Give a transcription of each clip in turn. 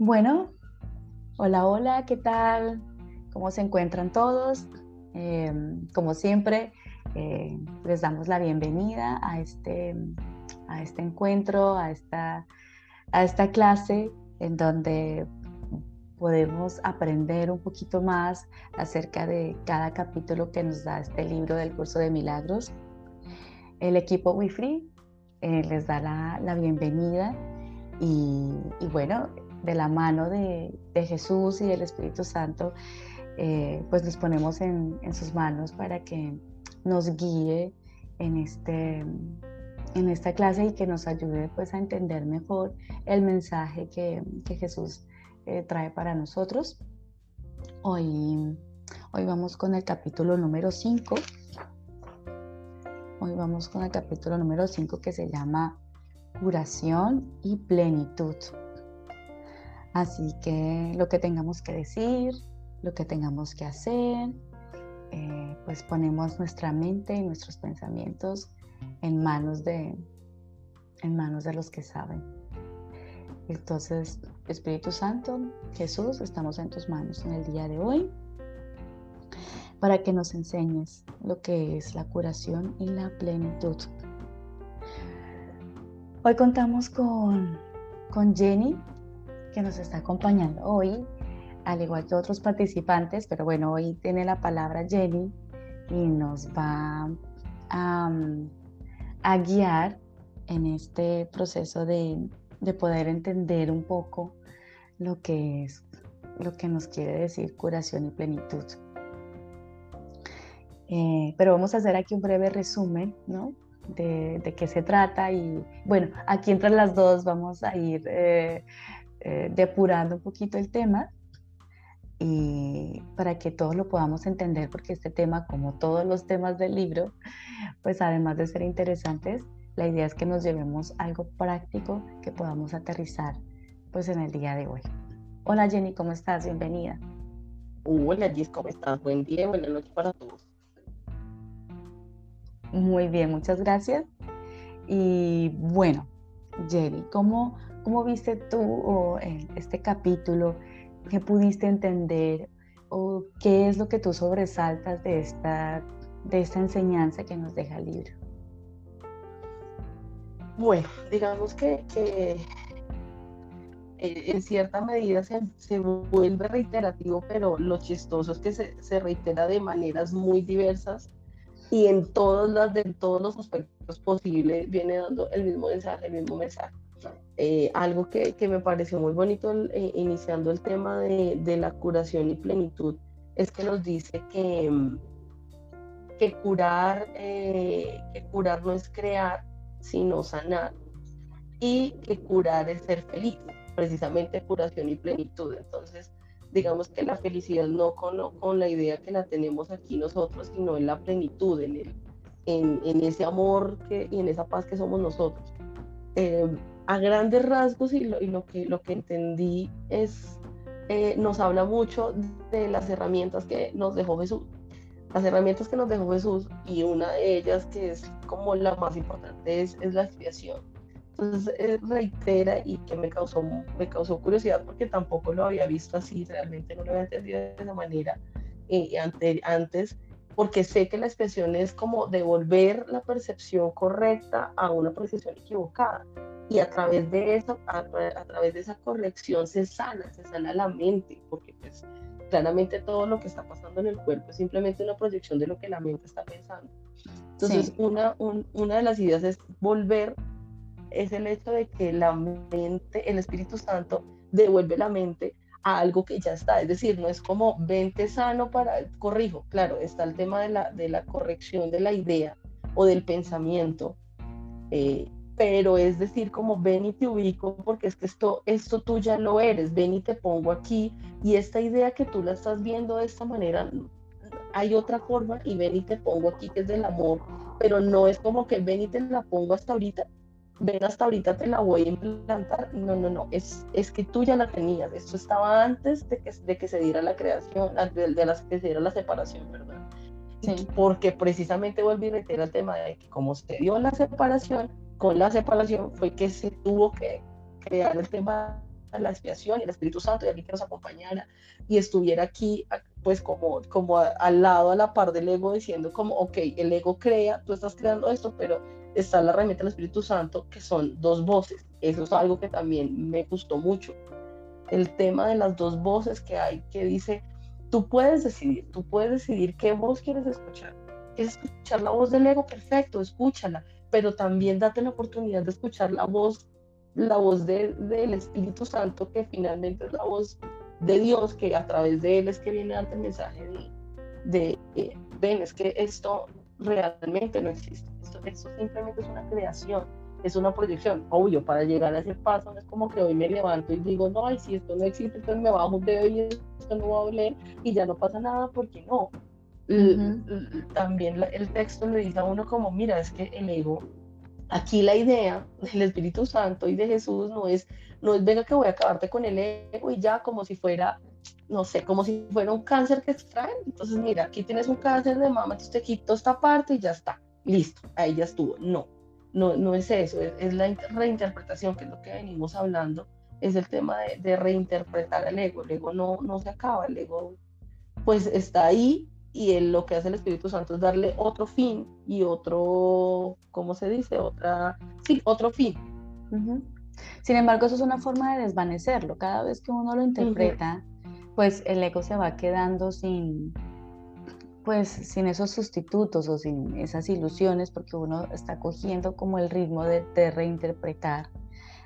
Bueno, hola, hola, ¿qué tal? ¿Cómo se encuentran todos? Em, como siempre, eh, les damos la bienvenida a este, a este encuentro, a esta, a esta clase en donde podemos aprender un poquito más acerca de cada capítulo que nos da este libro del curso de milagros. El equipo WIFRI eh, les da la, bienvenida y, y bueno, de la mano de, Jesús y del Espíritu Santo, eh, pues nos ponemos en, sus manos para que nos guíe en, este, en esta clase y que nos ayude pues a entender mejor el mensaje que, Jesús eh, trae para nosotros. Hoy, hoy vamos con el capítulo número 5. Hoy vamos con el capítulo número 5 que se llama Curación y Plenitud. Así que lo que tengamos que decir, lo que tengamos que hacer, eh, pues ponemos nuestra mente y nuestros pensamientos en manos de, en manos de los que saben. Entonces, Espíritu Santo, Jesús, estamos en tus manos en el día de hoy para que nos enseñes lo que es la curación y la plenitud. Hoy contamos con, con Jenny, que nos está acompañando hoy, al igual que otros participantes, pero bueno, hoy tiene la palabra Jenny y nos va a, guiar en este proceso de, poder entender un poco lo que es, lo que nos quiere decir curación y plenitud. Eh, pero vamos a hacer aquí un breve resumen, ¿no? De, qué se trata y bueno, aquí entre las dos vamos a ir eh, eh, depurando un poquito el tema y para que todos lo podamos entender, porque este tema, como todos los temas del libro, pues además de ser interesantes, la idea es que nos llevemos algo práctico que podamos aterrizar pues en el día de hoy. Hola Jenny, ¿cómo estás? Bienvenida. Hola Gis, ¿cómo estás? Buen día, buenas noches para todos. Muy bien, muchas gracias. Y bueno, Jenny, ¿cómo, ¿Cómo viste tú este capítulo? ¿Qué pudiste entender? ¿O qué es lo que tú sobresaltas de esta, de esta enseñanza que nos deja el libro? Bueno, digamos que, eh, en cierta medida se, vuelve reiterativo, pero lo chistoso es que se, reitera de maneras muy diversas y en las, todos los aspectos posibles viene dando el mismo mensaje, el mismo mensaje. Eh, algo que, me pareció muy bonito eh, iniciando el tema de, la curación y plenitud es que nos dice que, mm, que, curar, eh, que curar no es crear, sino sanar. Y que curar es ser feliz, precisamente curación y plenitud. Entonces, digamos que la felicidad no con, con la idea que la tenemos aquí nosotros, sino en la plenitud, en, el, en, en ese amor que, y en esa paz que somos nosotros a grandes rasgos y lo, que, lo que entendí es, eh, nos habla mucho de las herramientas que nos dejó Jesús. Las herramientas que nos dejó Jesús y una de ellas que es como la más importante es, es la expiación. Entonces eh, reitera y que me causó, me causó curiosidad porque tampoco lo había visto así, realmente no lo había entendido de esa manera eh, antes, porque sé que la expiación es como devolver la percepción correcta a una percepción equivocada y a través de eso, a, través de esa corrección se sana, se sana la mente, porque pues claramente todo lo que está pasando en el cuerpo es simplemente una proyección de lo que la mente está pensando. Entonces, una, una de las ideas es volver, es el hecho de que la mente, el Espíritu Santo devuelve la mente a algo que ya está, es decir, no es como vente sano para, corrijo, claro, está el tema de la, de la corrección de la idea o del pensamiento, eh, pero es decir, como ven y te ubico porque es que esto, esto tú ya lo eres, ven y te pongo aquí y esta idea que tú la estás viendo de esta manera, hay otra forma y ven y te pongo aquí que es del amor, pero no es como que ven y te la pongo hasta ahorita, ven hasta ahorita te la voy a implantar, no, no, no, es, es que tú ya la tenías, esto estaba antes de que, de que se diera la creación, de, de la, que se diera la separación, ¿verdad? Sí. Porque precisamente volví a reiterar el tema de que como se dio la separación, con la separación fue que se tuvo que crear el tema la expiación y el Espíritu Santo y alguien que nos acompañara y estuviera aquí pues como, como al lado, a la par del ego, diciendo como, ok, el ego crea, tú estás creando esto, pero está la herramienta del Espíritu Santo, que son dos voces. Eso es algo que también me gustó mucho. El tema de las dos voces que hay, que dice, tú puedes decidir, tú puedes decidir qué voz quieres escuchar. ¿Quieres escuchar la voz del ego? Perfecto, escúchala, pero también date la oportunidad de escuchar la voz, la voz del Espíritu Santo, que finalmente es la voz de Dios, que a través de Él es que viene darte el mensaje de, de ven, es que esto realmente no existe. Esto, esto, simplemente es una creación, es una proyección. Obvio, para llegar a ese paso no es como que hoy me levanto y digo, no, ay, si esto no existe, entonces me bajo un dedo y esto no va a oler y ya no pasa nada porque no. También el texto le dice a uno como, mira, es que el ego, aquí la idea del Espíritu Santo y de Jesús no es, no es, venga que voy a acabarte con el ego y ya como si fuera no sé, como si fuera un cáncer que extraen. Entonces, mira, aquí tienes un cáncer de mama, entonces te quito esta parte y ya está, listo, ahí ya estuvo. No, no, no es eso, es, la reinterpretación, que es lo que venimos hablando, es el tema de, reinterpretar el ego. El ego no, no se acaba, el ego pues está ahí y lo que hace el Espíritu Santo es darle otro fin y otro, ¿cómo se dice? Otra, sí, otro fin. Sin embargo, eso es una forma de desvanecerlo. Cada vez que uno lo interpreta, pues el ego se va quedando sin, pues sin esos sustitutos o sin esas ilusiones, porque uno está cogiendo como el ritmo de, reinterpretar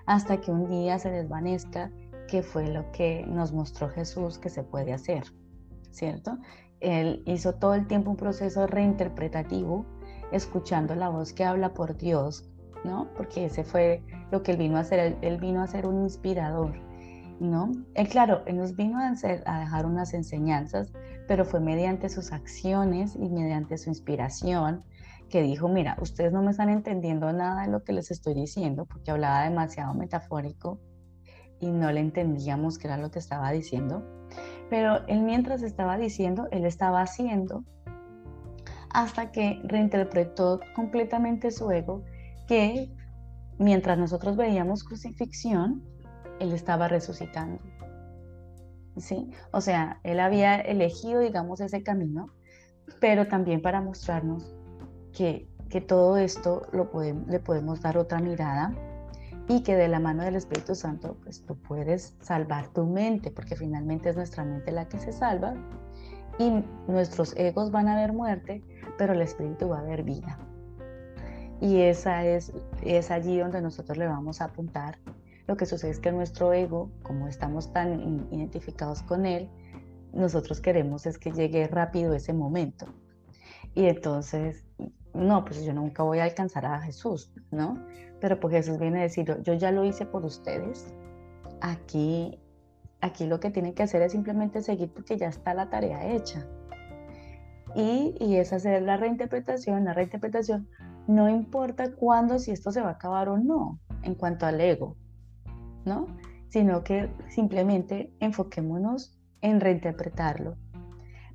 hasta que un día se desvanezca, que fue lo que nos mostró Jesús que se puede hacer, ¿cierto? Él hizo todo el tiempo un proceso reinterpretativo, escuchando la voz que habla por Dios, ¿no? Porque ese fue lo que él vino a hacer, él vino a ser un inspirador ¿no? Eh, claro, Él nos vino a, a dejar unas enseñanzas, pero fue mediante sus acciones y mediante su inspiración que dijo, mira, ustedes no me están entendiendo nada de lo que les estoy diciendo, porque hablaba demasiado metafórico y no le entendíamos qué era lo que estaba diciendo. Pero él mientras estaba diciendo, él estaba haciendo hasta que reinterpretó completamente su ego, que mientras nosotros veíamos crucifixión, él estaba resucitando. ¿Sí? O sea, él había elegido, digamos, ese camino, pero también para mostrarnos que, que todo esto lo le podemos dar otra mirada y que de la mano del Espíritu Santo, pues tú puedes salvar tu mente, porque finalmente es nuestra mente la que se salva y nuestros egos van a ver muerte, pero el Espíritu va a ver vida. Y esa es, es allí donde nosotros le vamos a apuntar lo que sucede es que nuestro ego, como estamos tan identificados con él, nosotros queremos es que llegue rápido ese momento. Y entonces, no, pues yo nunca voy a alcanzar a Jesús, ¿no? Pero pues Jesús viene a decir, yo ya lo hice por ustedes. Aquí, aquí lo que tienen que hacer es simplemente seguir porque ya está la tarea hecha. Y, y es hacer la reinterpretación, la reinterpretación, no importa cuándo, si esto se va a acabar o no, en cuanto al ego. ¿no? Sino que simplemente enfoquémonos en reinterpretarlo,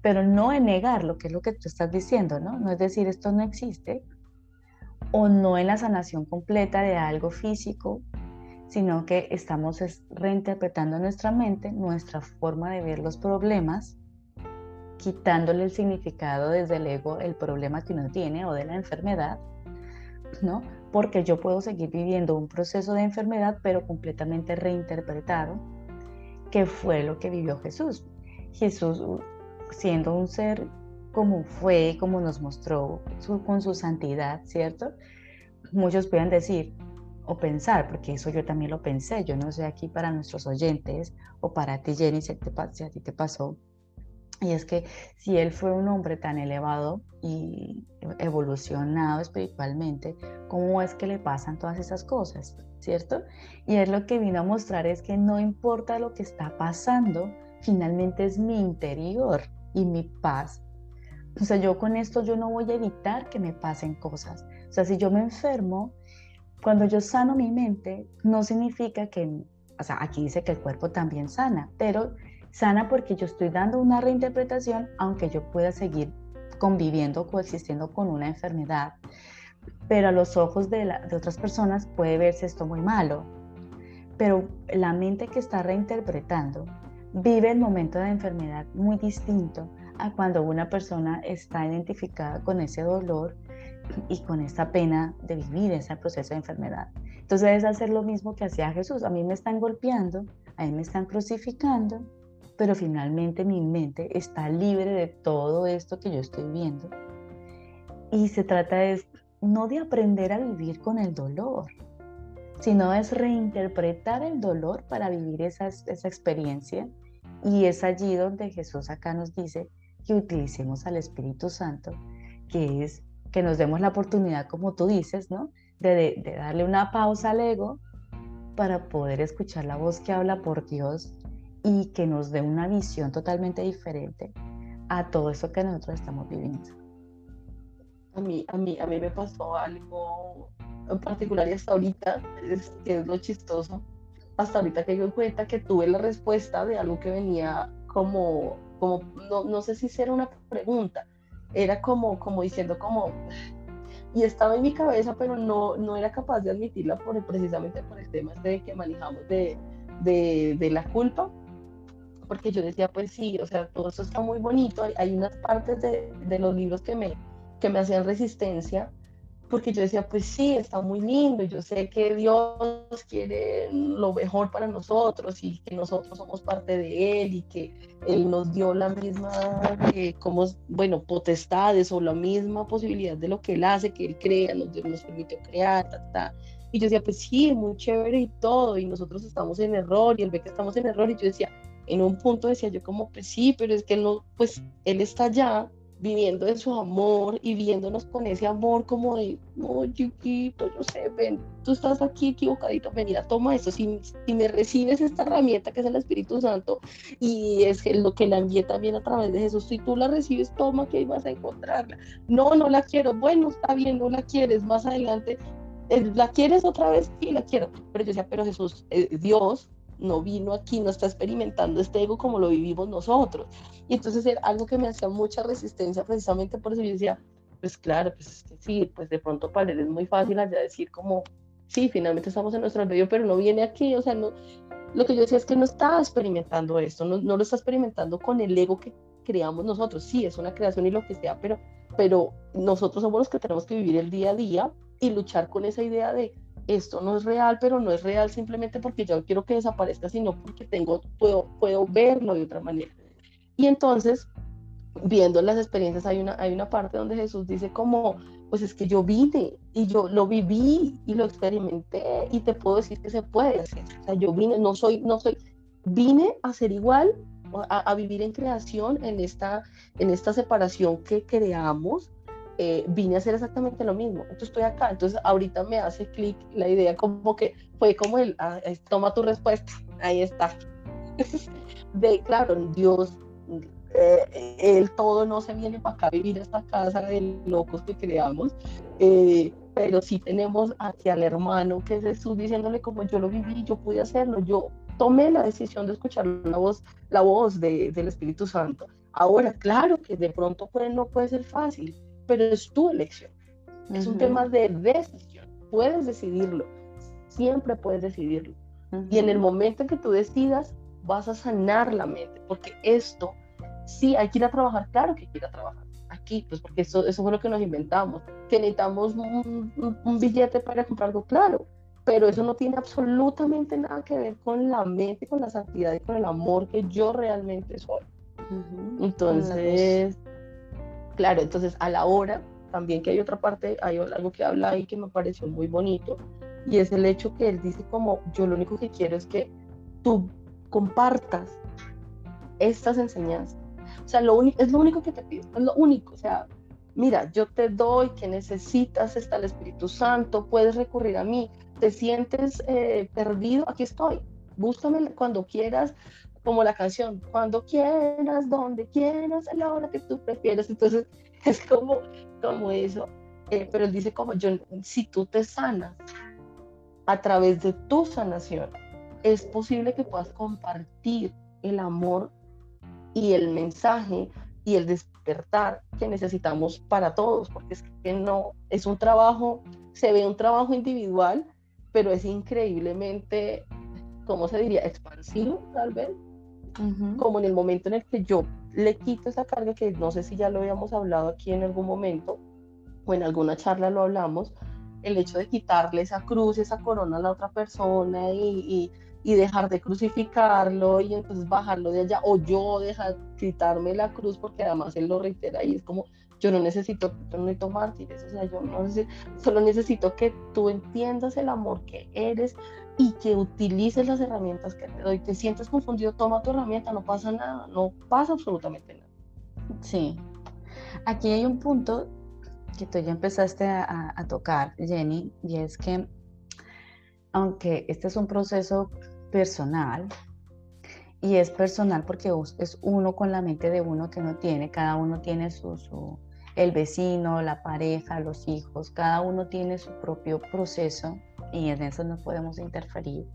pero no en negarlo, que es lo que tú estás diciendo, ¿no? No es decir, esto no existe, o no en la sanación completa de algo físico, sino que estamos reinterpretando nuestra mente, nuestra forma de ver los problemas, quitándole el significado desde el ego, el problema que uno tiene o de la enfermedad, ¿no? porque yo puedo seguir viviendo un proceso de enfermedad, pero completamente reinterpretado, que fue lo que vivió Jesús. Jesús, siendo un ser como fue, como nos mostró con su santidad, ¿cierto? Muchos pueden decir o pensar, porque eso yo también lo pensé, yo no sé aquí para nuestros oyentes o para ti, Jenny, si, si a ti te pasó, y es que si él fue un hombre tan elevado y evolucionado espiritualmente, ¿cómo es que le pasan todas esas cosas? ¿Cierto? Y es lo que vino a mostrar es que no importa lo que está pasando, finalmente es mi interior y mi paz. O sea, yo con esto yo no voy a evitar que me pasen cosas. O sea, si yo me enfermo, cuando yo sano mi mente, no significa que, o sea, aquí dice que el cuerpo también sana, pero Sana porque yo estoy dando una reinterpretación, aunque yo pueda seguir conviviendo, coexistiendo con una enfermedad. Pero a los ojos de, otras personas puede verse esto muy malo. pero la mente que está reinterpretando vive el momento de enfermedad muy distinto a cuando una persona está identificada con ese dolor y con esta pena de vivir ese proceso de enfermedad. Entonces es hacer lo mismo que hacía Jesús. A mí me están golpeando, a mí me están crucificando, pero finalmente mi mente está libre de todo esto que yo estoy viendo. Y se trata de, no de aprender a vivir con el dolor, sino es reinterpretar el dolor para vivir esa, esa experiencia. Y es allí donde Jesús acá nos dice que utilicemos al Espíritu Santo, que es que nos demos la oportunidad, como tú dices, ¿no? De, de, darle una pausa al ego para poder escuchar la voz que habla por Dios y que nos dé una visión totalmente diferente a todo eso que nosotros estamos viviendo. A mí, a mí, a mí me pasó algo en particular y hasta ahorita, es, que es lo chistoso, hasta ahorita que doy cuenta que tuve la respuesta de algo que venía como, como no, no sé si era una pregunta, era como, como diciendo como, y estaba en mi cabeza, pero no, no era capaz de admitirla por, precisamente por el tema de que manejamos de, de, de, la culpa, porque yo decía, pues sí, o sea, todo eso está muy bonito, hay, hay unas partes de, de, los libros que me, que me hacían resistencia, porque yo decía, pues sí, está muy lindo, yo sé que Dios quiere lo mejor para nosotros y que nosotros somos parte de Él y que Él nos dio la misma, eh, como, bueno, potestades o la misma posibilidad de lo que Él hace, que Él crea, nos, nos permitió crear, ta, ta. Y yo decía, pues sí, muy chévere y todo, y nosotros estamos en error y Él ve que estamos en error y yo decía, en un punto decía yo como, pues sí, pero es que Él no, pues Él está allá viviendo en su amor y viéndonos con ese amor como de, no, chiquito, yo sé, ven, tú estás aquí equivocadito, mira, toma esto, si, si me recibes esta herramienta que es el Espíritu Santo y es lo que la envié también a través de Jesús, si tú la recibes, toma que ahí vas a encontrarla. No, no la quiero, bueno, está bien, no la quieres, más adelante, eh, ¿la quieres otra vez? Sí, la quiero, pero yo decía, pero Jesús, eh, Dios no vino aquí, no está experimentando este ego como lo vivimos nosotros. Y entonces era algo que me hacía mucha resistencia precisamente por eso yo decía, pues claro, pues sí, pues de pronto para él es muy fácil allá decir como, sí, finalmente estamos en nuestro medio, pero no viene aquí, o sea, no, lo que yo decía es que no está experimentando esto, no, no lo está experimentando con el ego que creamos nosotros, sí, es una creación y lo que sea, pero, pero nosotros somos los que tenemos que vivir el día a día y luchar con esa idea de esto no es real, pero no es real simplemente porque yo quiero que desaparezca, sino porque tengo, puedo, puedo verlo de otra manera. Y entonces, viendo las experiencias, hay una, hay una parte donde Jesús dice como, pues es que yo vine y yo lo viví y lo experimenté y te puedo decir que se puede hacer. O sea, yo vine, no soy, no soy, vine a ser igual, a, a vivir en creación, en esta, en esta separación que creamos, eh, vine a hacer exactamente lo mismo. Entonces estoy acá. Entonces ahorita me hace clic la idea como que fue como el, ah, toma tu respuesta, ahí está. de, claro, Dios, eh, el todo no se viene para acá a vivir esta casa de locos que creamos. Eh, pero sí tenemos aquí al hermano que es Jesús diciéndole como yo lo viví, yo pude hacerlo, yo tomé la decisión de escuchar la voz, la voz de, del Espíritu Santo. Ahora, claro que de pronto puede, no puede ser fácil, pero es tu elección. Es un tema de decisión. Puedes decidirlo. Siempre puedes decidirlo. Y en el momento en que tú decidas, vas a sanar la mente, porque esto, sí, hay que ir a trabajar, claro que hay que ir a trabajar. Aquí, pues porque eso, eso fue lo que nos inventamos, que necesitamos un, un billete para comprar algo, claro, pero eso no tiene absolutamente nada que ver con la mente, con la santidad y con el amor que yo realmente soy. Entonces, Claro, entonces a la hora, también que hay otra parte, hay algo que habla ahí que me pareció muy bonito, y es el hecho que él dice como, yo lo único que quiero es que tú compartas estas enseñanzas. O sea, lo es lo único que te pido, es lo único. O sea, mira, yo te doy que necesitas, está el Espíritu Santo, puedes recurrir a mí, te sientes eh, perdido, aquí estoy. Búscame cuando quieras, como la canción, cuando quieras, donde quieras, a la hora que tú prefieras. Entonces es como, como eso. Eh, pero él dice como yo, si tú te sanas a través de tu sanación, es posible que puedas compartir el amor y el mensaje y el despertar que necesitamos para todos, porque es que no, es un trabajo, se ve un trabajo individual, pero es increíblemente ¿cómo se diría? Expansivo, tal vez. Como en el momento en el que yo le quito esa carga, que no sé si ya lo habíamos hablado aquí en algún momento, o en alguna charla lo hablamos, el hecho de quitarle esa cruz, esa corona a la otra persona y, y, dejar de crucificarlo y entonces bajarlo de allá, o yo dejar quitarme la cruz, porque además él lo reitera y es como, yo no necesito, yo no necesito mártires, o sea, yo no necesito, solo necesito que tú entiendas el amor que eres y que utilices las herramientas que te doy. Te sientes confundido, toma tu herramienta, no pasa nada, no pasa absolutamente nada. Sí. Aquí hay un punto que tú ya empezaste a, tocar, Jenny, y es que aunque este es un proceso personal, y es personal porque es uno con la mente de uno que no tiene, cada uno tiene su, el vecino, la pareja, los hijos, cada uno tiene su propio proceso y en eso no podemos interferir.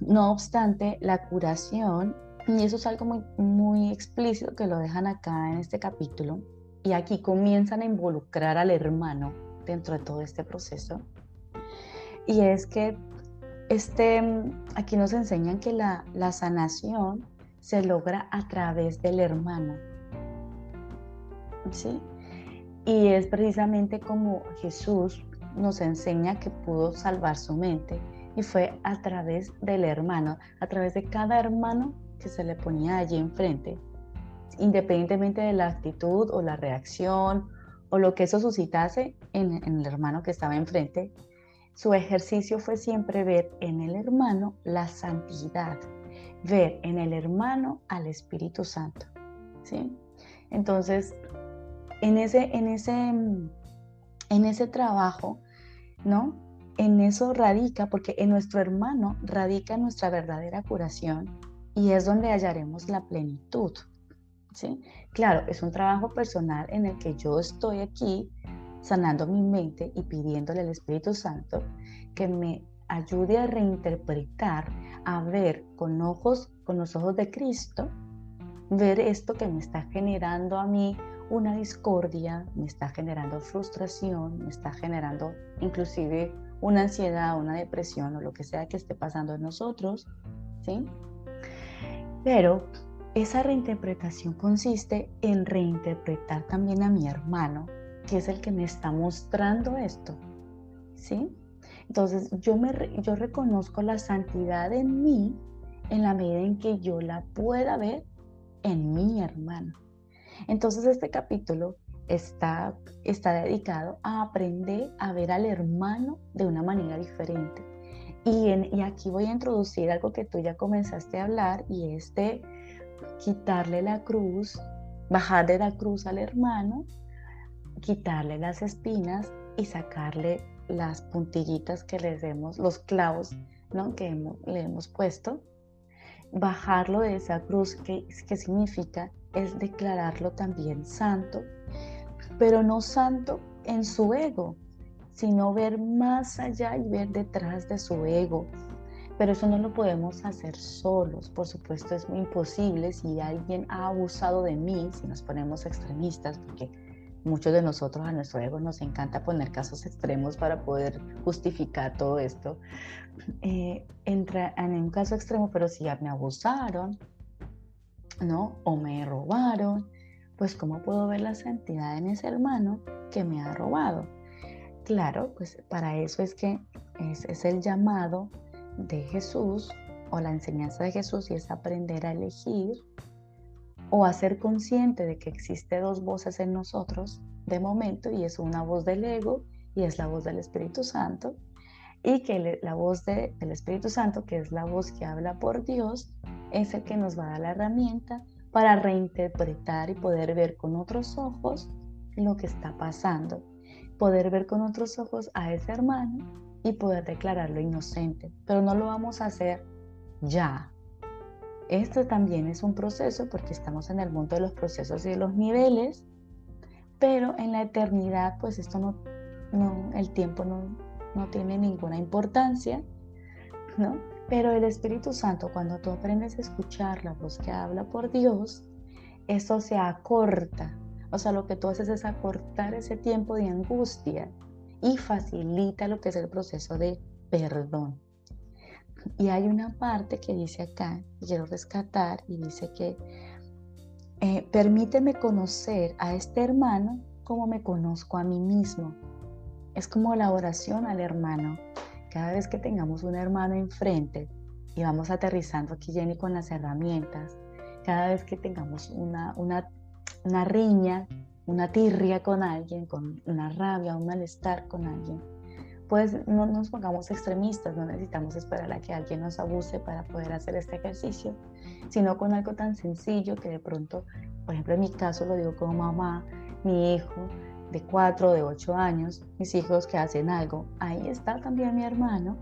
No obstante, la curación, y eso es algo muy, muy explícito que lo dejan acá en este capítulo, y aquí comienzan a involucrar al hermano dentro de todo este proceso. Y es que este, aquí nos enseñan que la, la sanación se logra a través del hermano. ¿Sí? Y es precisamente como Jesús nos enseña que pudo salvar su mente y fue a través del hermano, a través de cada hermano que se le ponía allí enfrente independientemente de la actitud o la reacción o lo que eso suscitase en, el hermano que estaba enfrente, su ejercicio fue siempre ver en el hermano la santidad, ver en el hermano al Espíritu Santo. ¿sí? Entonces, en ese, en ese, en ese trabajo, ¿no? En eso radica, porque en nuestro hermano radica nuestra verdadera curación y es donde hallaremos la plenitud. Claro, es un trabajo personal en el que yo estoy aquí sanando mi mente y pidiéndole al Espíritu Santo que me ayude a reinterpretar, a ver con ojos, con los ojos de Cristo, ver esto que me está generando a mí una discordia, me está generando frustración, me está generando inclusive una ansiedad, una depresión o lo que sea que esté pasando en nosotros, ¿sí? Pero esa reinterpretación consiste en reinterpretar también a mi hermano, que es el que me está mostrando esto. ¿Sí? Entonces yo, me, yo reconozco la santidad en mí en la medida en que yo la pueda ver en mi hermano. Entonces este capítulo está, está dedicado a aprender a ver al hermano de una manera diferente. Y, y aquí voy a introducir algo que tú ya comenzaste a hablar y es de quitarle la cruz, bajar de la cruz al hermano, quitarle las espinas y sacarle las puntillitas que le demos, los clavos ¿no? que le hemos puesto, bajarlo de esa cruz, que, que significa es declararlo también santo, pero no santo en su ego, sino ver más allá y ver detrás de su ego, pero eso no lo podemos hacer solos, por supuesto es muy imposible si alguien ha abusado de mí, si nos ponemos extremistas, porque muchos de nosotros a nuestro ego nos encanta poner casos extremos para poder justificar todo esto. Eh, entra en un caso extremo, pero si ya me abusaron, ¿no? O me robaron, pues ¿cómo puedo ver la santidad en ese hermano que me ha robado? Claro, pues para eso es que es, es el llamado de Jesús o la enseñanza de Jesús y es aprender a elegir o a ser consciente de que existe dos voces en nosotros de momento y es una voz del ego y es la voz del Espíritu Santo y que la voz del Espíritu Santo, que es la voz que habla por Dios, es el que nos va a dar la herramienta para reinterpretar y poder ver con otros ojos lo que está pasando, poder ver con otros ojos a ese hermano y poder declararlo inocente, pero no lo vamos a hacer ya. Esto también es un proceso porque estamos en el mundo de los procesos y de los niveles, pero en la eternidad pues esto no, no el tiempo no, no tiene ninguna importancia, ¿no? Pero el Espíritu Santo, cuando tú aprendes a escuchar la voz que habla por Dios, eso se acorta. O sea, lo que tú haces es acortar ese tiempo de angustia y facilita lo que es el proceso de perdón. Y hay una parte que dice acá, quiero rescatar, y dice que eh, permíteme conocer a este hermano como me conozco a mí mismo. Es como la oración al hermano. Cada vez que tengamos un hermano enfrente y vamos aterrizando aquí Jenny con las herramientas, cada vez que tengamos una, una, una riña, una tirria con alguien, con una rabia, un malestar con alguien, pues no nos pongamos extremistas, no necesitamos esperar a que alguien nos abuse para poder hacer este ejercicio, sino con algo tan sencillo que de pronto, por ejemplo en mi caso lo digo como mamá, mi hijo de 4, de 8 años, mis hijos que hacen algo, ahí está también mi hermano,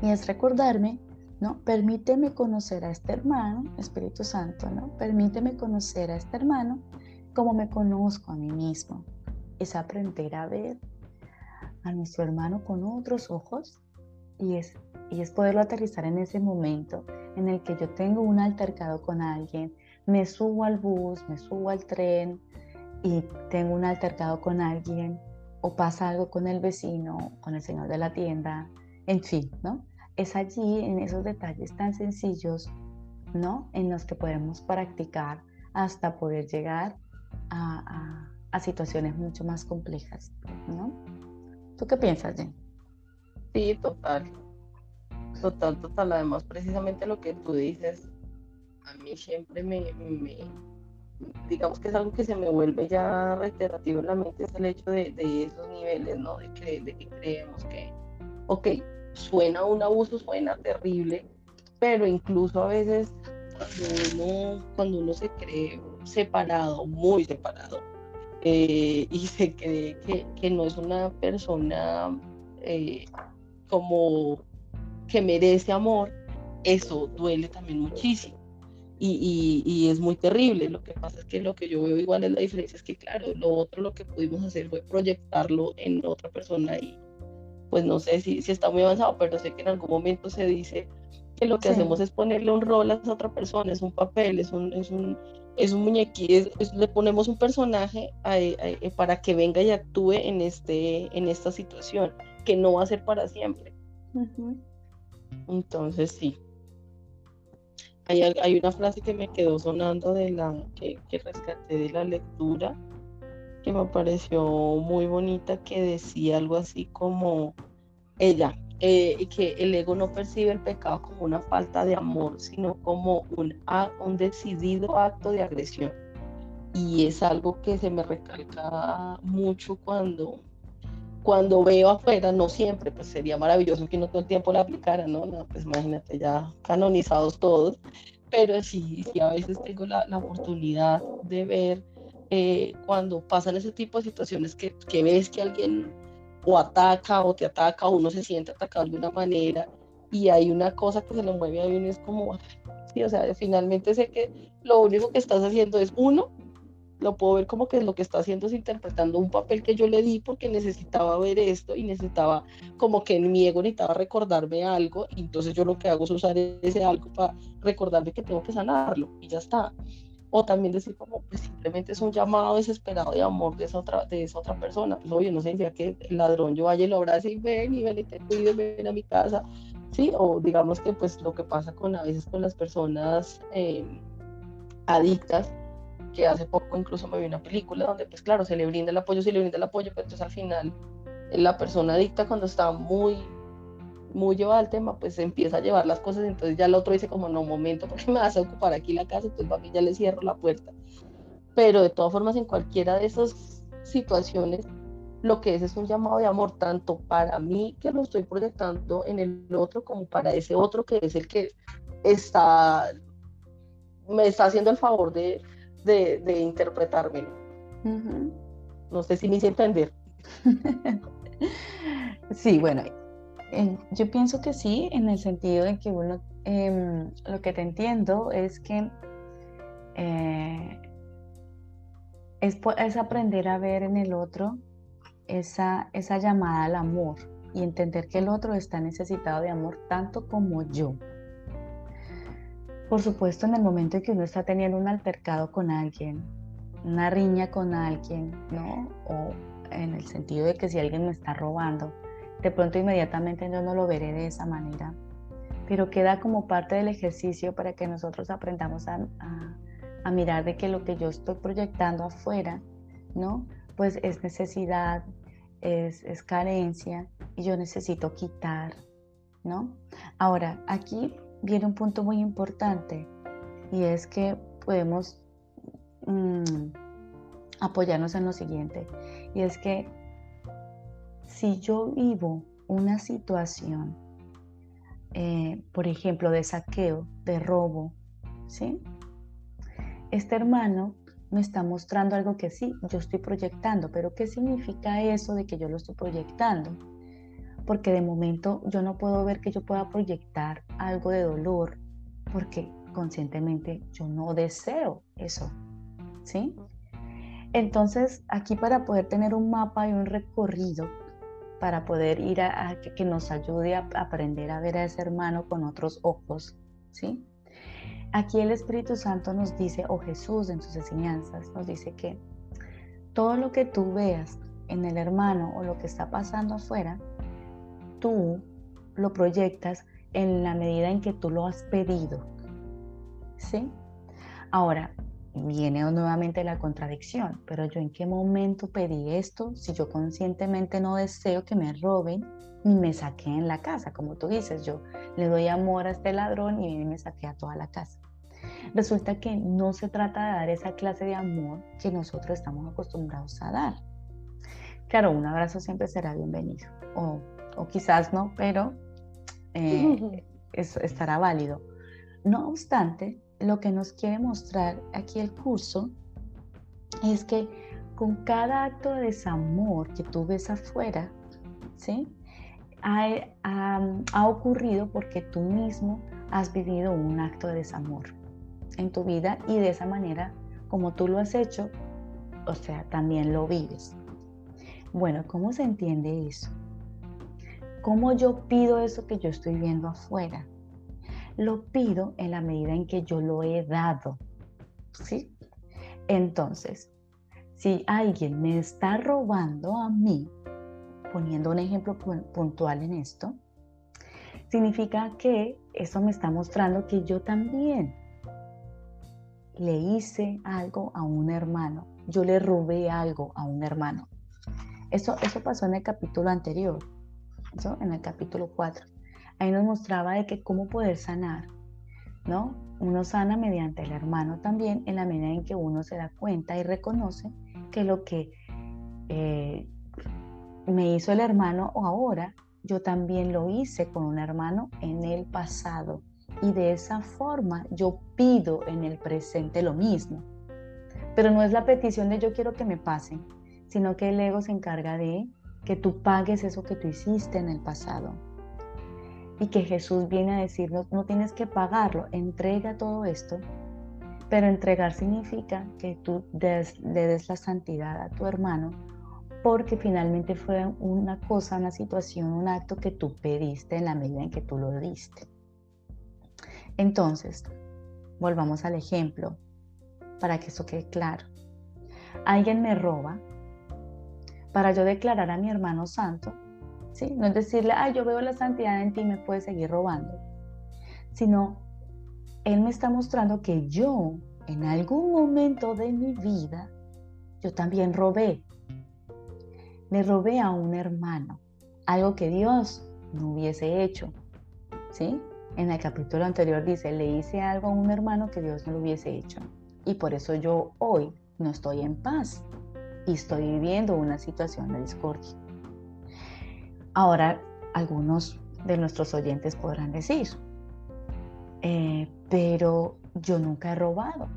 y es recordarme, ¿no? Permíteme conocer a este hermano, Espíritu Santo, ¿no? Permíteme conocer a este hermano como me conozco a mí mismo. Es aprender a ver a nuestro hermano con otros ojos y es, y es poderlo aterrizar en ese momento en el que yo tengo un altercado con alguien, me subo al bus, me subo al tren y tengo un altercado con alguien o pasa algo con el vecino, con el señor de la tienda, en fin, ¿no? Es allí, en esos detalles tan sencillos, ¿no? En los que podemos practicar hasta poder llegar a, a situaciones mucho más complejas, ¿no? ¿Tú qué piensas, Jen? Sí, total. Total, total. Además, precisamente lo que tú dices, a mí siempre me, digamos que es algo que se me vuelve ya reiterativo en la mente, es el hecho de, esos niveles, ¿no? De, de que creemos que, ok, suena un abuso, suena terrible, pero incluso a veces cuando uno, cuando uno se cree separado, muy separado, eh, y se cree que, no es una persona eh, como que merece amor, eso duele también muchísimo. Y, es muy terrible. Lo que pasa es que lo que yo veo igual es la diferencia, es que claro, lo otro lo que pudimos hacer fue proyectarlo en otra persona y pues no sé si, si está muy avanzado, pero sé que en algún momento se dice que lo que hacemos es ponerle un rol a esa otra persona, es un papel, es un, es un, es un muñequito, le ponemos un personaje para que venga y actúe en, este, en esta situación, que no va a ser para siempre. Entonces sí. Hay, hay, una frase que me quedó sonando de la que, que rescaté de la lectura, que me pareció muy bonita, que decía algo así como ella, eh, que el ego no percibe el pecado como una falta de amor, sino como un, un decidido acto de agresión. Y es algo que se me recalca mucho cuando, cuando veo afuera, no siempre, pues sería maravilloso que no todo el tiempo la aplicara, ¿no? no pues imagínate, ya canonizados todos, pero sí, sí a veces tengo la, la oportunidad de ver eh, cuando pasan ese tipo de situaciones que, que ves que alguien o ataca o te ataca o uno se siente atacado de una manera y hay una cosa que se le mueve a uno es como, sí, o sea, finalmente sé que lo único que estás haciendo es uno, lo puedo ver como que lo que está haciendo es interpretando un papel que yo le di porque necesitaba ver esto y necesitaba como que en mi ego necesitaba recordarme algo y entonces yo lo que hago es usar ese algo para recordarme que tengo que sanarlo y ya está. O también decir como pues simplemente es un llamado desesperado de amor de esa otra, de esa otra persona, pues oye, no ya que el ladrón yo vaya y lo abrace y ven y ven y te cuide, ven a mi casa, sí, o digamos que pues lo que pasa con a veces con las personas eh, adictas, que hace poco incluso me vi una película donde pues claro, se le brinda el apoyo, se le brinda el apoyo, pero entonces al final la persona adicta cuando está muy muy llevada al tema, pues empieza a llevar las cosas, entonces ya el otro dice como, no, momento, porque me vas a ocupar aquí la casa, entonces mí ya le cierro la puerta. Pero de todas formas, en cualquiera de esas situaciones, lo que es es un llamado de amor, tanto para mí que lo estoy proyectando en el otro, como para ese otro que es el que está, me está haciendo el favor de, de, de interpretármelo. No sé si me hice entender. sí, bueno, yo pienso que sí, en el sentido de que uno, em, lo que te entiendo es que eh, es, es, aprender a ver en el otro esa, esa llamada al amor y entender que el otro está necesitado de amor tanto como yo. Por supuesto, en el momento en que uno está teniendo un altercado con alguien, una riña con alguien, ¿no? O en el sentido de que si alguien me está robando, de pronto inmediatamente yo no lo veré de esa manera. pero queda como parte del ejercicio para que nosotros aprendamos a, a mirar de que lo que yo estoy proyectando afuera, ¿no? Pues es necesidad, es, es carencia y yo necesito quitar, ¿no? Ahora, aquí viene un punto muy importante y es que podemos mm, apoyarnos en lo siguiente y es que si yo vivo una situación, eh, por ejemplo, de saqueo, de robo, ¿sí? Este hermano me está mostrando algo que sí, yo estoy proyectando, pero ¿qué significa eso de que yo lo estoy proyectando? Porque de momento yo no puedo ver que yo pueda proyectar algo de dolor, porque conscientemente yo no deseo eso, ¿sí? Entonces, aquí para poder tener un mapa y un recorrido, para poder ir a, que, nos ayude a aprender a ver a ese hermano con otros ojos, ¿sí? Aquí el Espíritu Santo nos dice, o Jesús en sus enseñanzas, nos dice que todo lo que tú veas en el hermano o lo que está pasando afuera, tú lo proyectas en la medida en que tú lo has pedido. ¿Sí? Ahora, viene nuevamente la contradicción, pero yo en qué momento pedí esto si yo conscientemente no deseo que me roben ni me saqueen la casa, como tú dices, yo le doy amor a este ladrón y me saquea toda la casa. Resulta que no se trata de dar esa clase de amor que nosotros estamos acostumbrados a dar. Claro, un abrazo siempre será bienvenido, o, o quizás no, pero eh, estará válido. No obstante, lo que nos quiere mostrar aquí el curso es que con cada acto de desamor que tú ves afuera, ¿sí? Ha, ha, ocurrido porque tú mismo has vivido un acto de desamor en tu vida y de esa manera, como tú lo has hecho, o sea, también lo vives. Bueno, ¿cómo se entiende eso? ¿Cómo yo pido eso que yo estoy viendo afuera? Lo pido en la medida en que yo lo he dado. ¿Sí? Entonces, si alguien me está robando a mí, poniendo un ejemplo puntual en esto, significa que eso me está mostrando que yo también le hice algo a un hermano, yo le robé algo a un hermano. Eso, eso pasó en el capítulo anterior, eso en el capítulo 4 ahí nos mostraba de que cómo poder sanar, ¿no? Uno sana mediante el hermano también en la medida en que uno se da cuenta y reconoce que lo que eh, me hizo el hermano o ahora, yo también lo hice con un hermano en el pasado. Y de esa forma yo pido en el presente lo mismo. Pero no es la petición de yo quiero que me pase, sino que el ego se encarga de que tú pagues eso que tú hiciste en el pasado y que Jesús viene a decirnos, no tienes que pagarlo, entrega todo esto, pero entregar significa que tú le des la santidad a tu hermano, porque finalmente fue una cosa, una situación, un acto que tú pediste en la medida en que tú lo diste. Entonces, volvamos al ejemplo para que eso quede claro. Alguien me roba para yo declarar a mi hermano santo no es decirle, ay, yo veo la santidad en ti, me puedes seguir robando. Sino, Él me está mostrando que yo, en algún momento de mi vida, yo también robé. Le robé a un hermano, algo que Dios no hubiese hecho. ¿Sí? En el capítulo anterior dice, le hice algo a un hermano que Dios no lo hubiese hecho. Y por eso yo hoy no estoy en paz y estoy viviendo una situación de discordia. Ahora, algunos de nuestros oyentes podrán decir, eh, pero yo nunca he robado.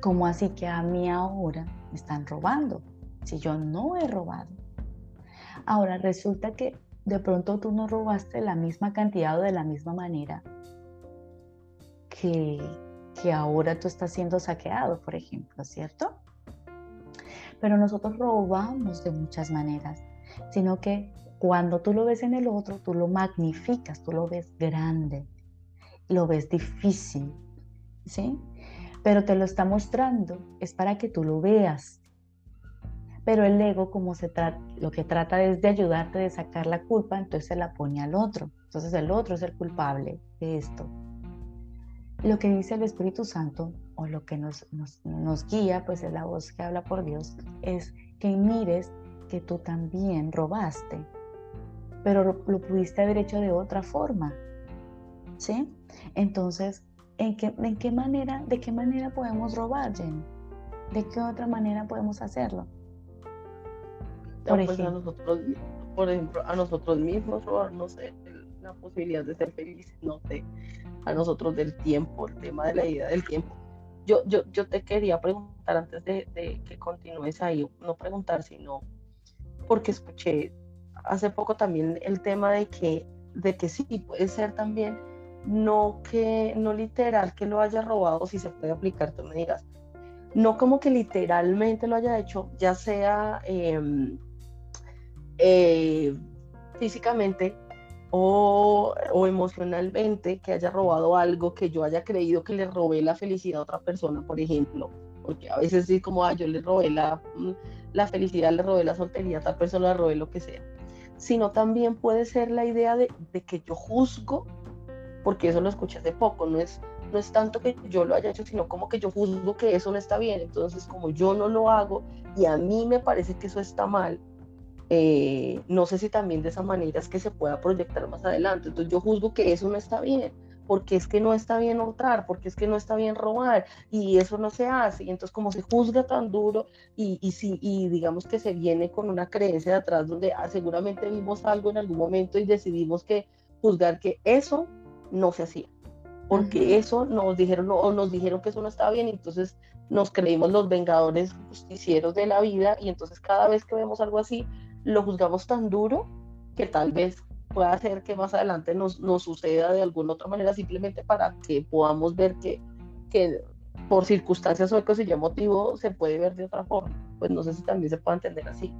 ¿Cómo así que a mí ahora me están robando? Si yo no he robado. Ahora resulta que de pronto tú no robaste la misma cantidad o de la misma manera que, que ahora tú estás siendo saqueado, por ejemplo, ¿cierto? Pero nosotros robamos de muchas maneras sino que cuando tú lo ves en el otro, tú lo magnificas, tú lo ves grande, lo ves difícil, ¿sí? Pero te lo está mostrando, es para que tú lo veas. Pero el ego, como se trata, lo que trata es de ayudarte, de sacar la culpa, entonces se la pone al otro. Entonces el otro es el culpable de esto. Lo que dice el Espíritu Santo o lo que nos, nos, guía, pues es la voz que habla por Dios, es que mires que tú también robaste, pero lo, pudiste haber hecho de otra forma. ¿Sí? Entonces, ¿en qué, ¿en qué manera, de qué manera podemos robar, Jenny? ¿De qué otra manera podemos hacerlo? Por, pues, ejemplo. A nosotros, por ejemplo, a nosotros mismos robar, no sé, la posibilidad de ser felices, no sé, a nosotros del tiempo, el tema de la idea del tiempo. Yo, yo, yo te quería preguntar antes de, que continúes ahí, no preguntar, sino porque escuché hace poco también el tema de que, de que sí, puede ser también, no que, no literal que lo haya robado, si se puede aplicar, tú me digas, no como que literalmente lo haya hecho, ya sea em, eh, físicamente o, o, emocionalmente, que haya robado algo que yo haya creído que le robé la felicidad a otra persona, por ejemplo, porque a veces sí como, ah, yo le robé la, la felicidad, le robé la soltería, a tal persona le robé lo que sea, sino también puede ser la idea de, de que yo juzgo, porque eso lo escuché hace poco, no es, no es tanto que yo lo haya hecho, sino como que yo juzgo que eso no está bien, entonces como yo no lo hago y a mí me parece que eso está mal, eh, no sé si también de esa manera es que se pueda proyectar más adelante. Entonces yo juzgo que eso no está bien, porque es que no está bien hurtar, porque es que no está bien robar, y eso no se hace. Y entonces como se juzga tan duro y, y, si, y digamos que se viene con una creencia de atrás donde ah, seguramente vimos algo en algún momento y decidimos que juzgar que eso no se hacía, porque eso nos dijeron o nos dijeron que eso no estaba bien, y entonces nos creímos los vengadores justicieros de la vida y entonces cada vez que vemos algo así lo juzgamos tan duro que tal vez pueda hacer que más adelante nos, nos suceda de alguna otra manera, simplemente para que podamos ver que, que por circunstancias o y motivo se puede ver de otra forma. Pues no sé si también se puede entender así.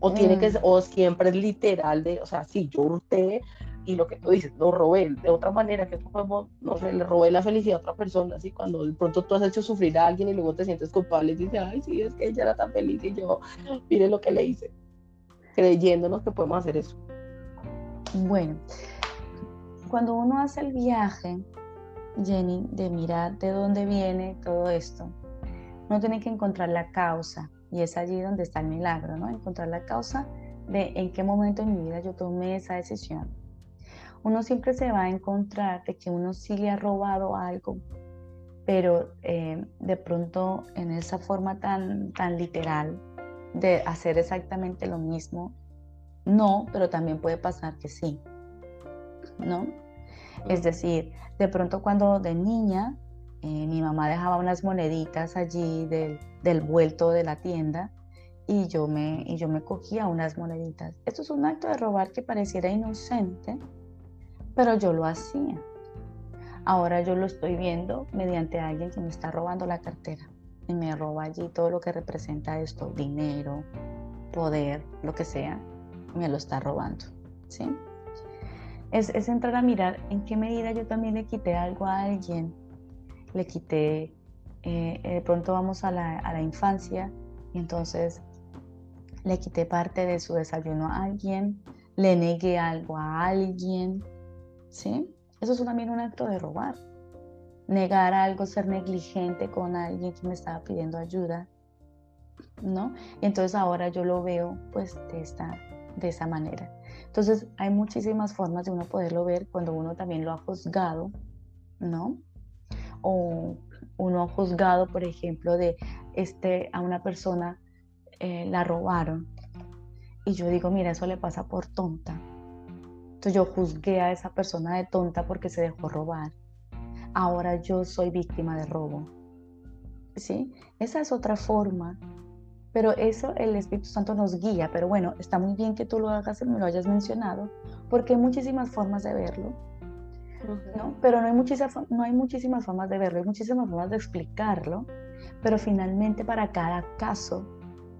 O tiene que mm. o siempre es literal de, o sea, si yo hurté y lo que tú dices, lo robé de otra manera, que podemos, no sé, le robé la felicidad a otra persona, así cuando de pronto tú has hecho sufrir a alguien y luego te sientes culpable y dices, ay, sí, es que ella era tan feliz y yo, mire lo que le hice creyéndonos que podemos hacer eso. Bueno, cuando uno hace el viaje, Jenny, de mirar de dónde viene todo esto, uno tiene que encontrar la causa y es allí donde está el milagro, ¿no? Encontrar la causa de en qué momento en mi vida yo tomé esa decisión. Uno siempre se va a encontrar de que uno sí le ha robado algo, pero eh, de pronto en esa forma tan, tan literal, de hacer exactamente lo mismo. No, pero también puede pasar que sí. ¿No? Es decir, de pronto cuando de niña eh, mi mamá dejaba unas moneditas allí del, del, vuelto de la tienda y yo, me, y yo me cogía unas moneditas. Esto es un acto de robar que pareciera inocente, pero yo lo hacía. Ahora yo lo estoy viendo mediante alguien que me está robando la cartera y me roba allí todo lo que representa esto, dinero, poder, lo que sea, me lo está robando. ¿sí? Es, es entrar a mirar en qué medida yo también le quité algo a alguien, le quité, eh, de pronto vamos a la, a la infancia y entonces le quité parte de su desayuno a alguien, le negué algo a alguien, ¿sí? Eso es también un acto de robar negar algo, ser negligente con alguien que me estaba pidiendo ayuda, ¿no? Entonces ahora yo lo veo pues de, esta, de esa manera. Entonces hay muchísimas formas de uno poderlo ver cuando uno también lo ha juzgado, ¿no? O uno ha juzgado, por ejemplo, de este, a una persona eh, la robaron y yo digo, mira, eso le pasa por tonta. Entonces yo juzgué a esa persona de tonta porque se dejó robar ahora yo soy víctima de robo. ¿Sí? Esa es otra forma. Pero eso el Espíritu Santo nos guía. Pero bueno, está muy bien que tú lo hagas y me lo hayas mencionado, porque hay muchísimas formas de verlo. ¿no? Pero no hay, muchísimas, no hay muchísimas formas de verlo, hay muchísimas formas de explicarlo. Pero finalmente para cada caso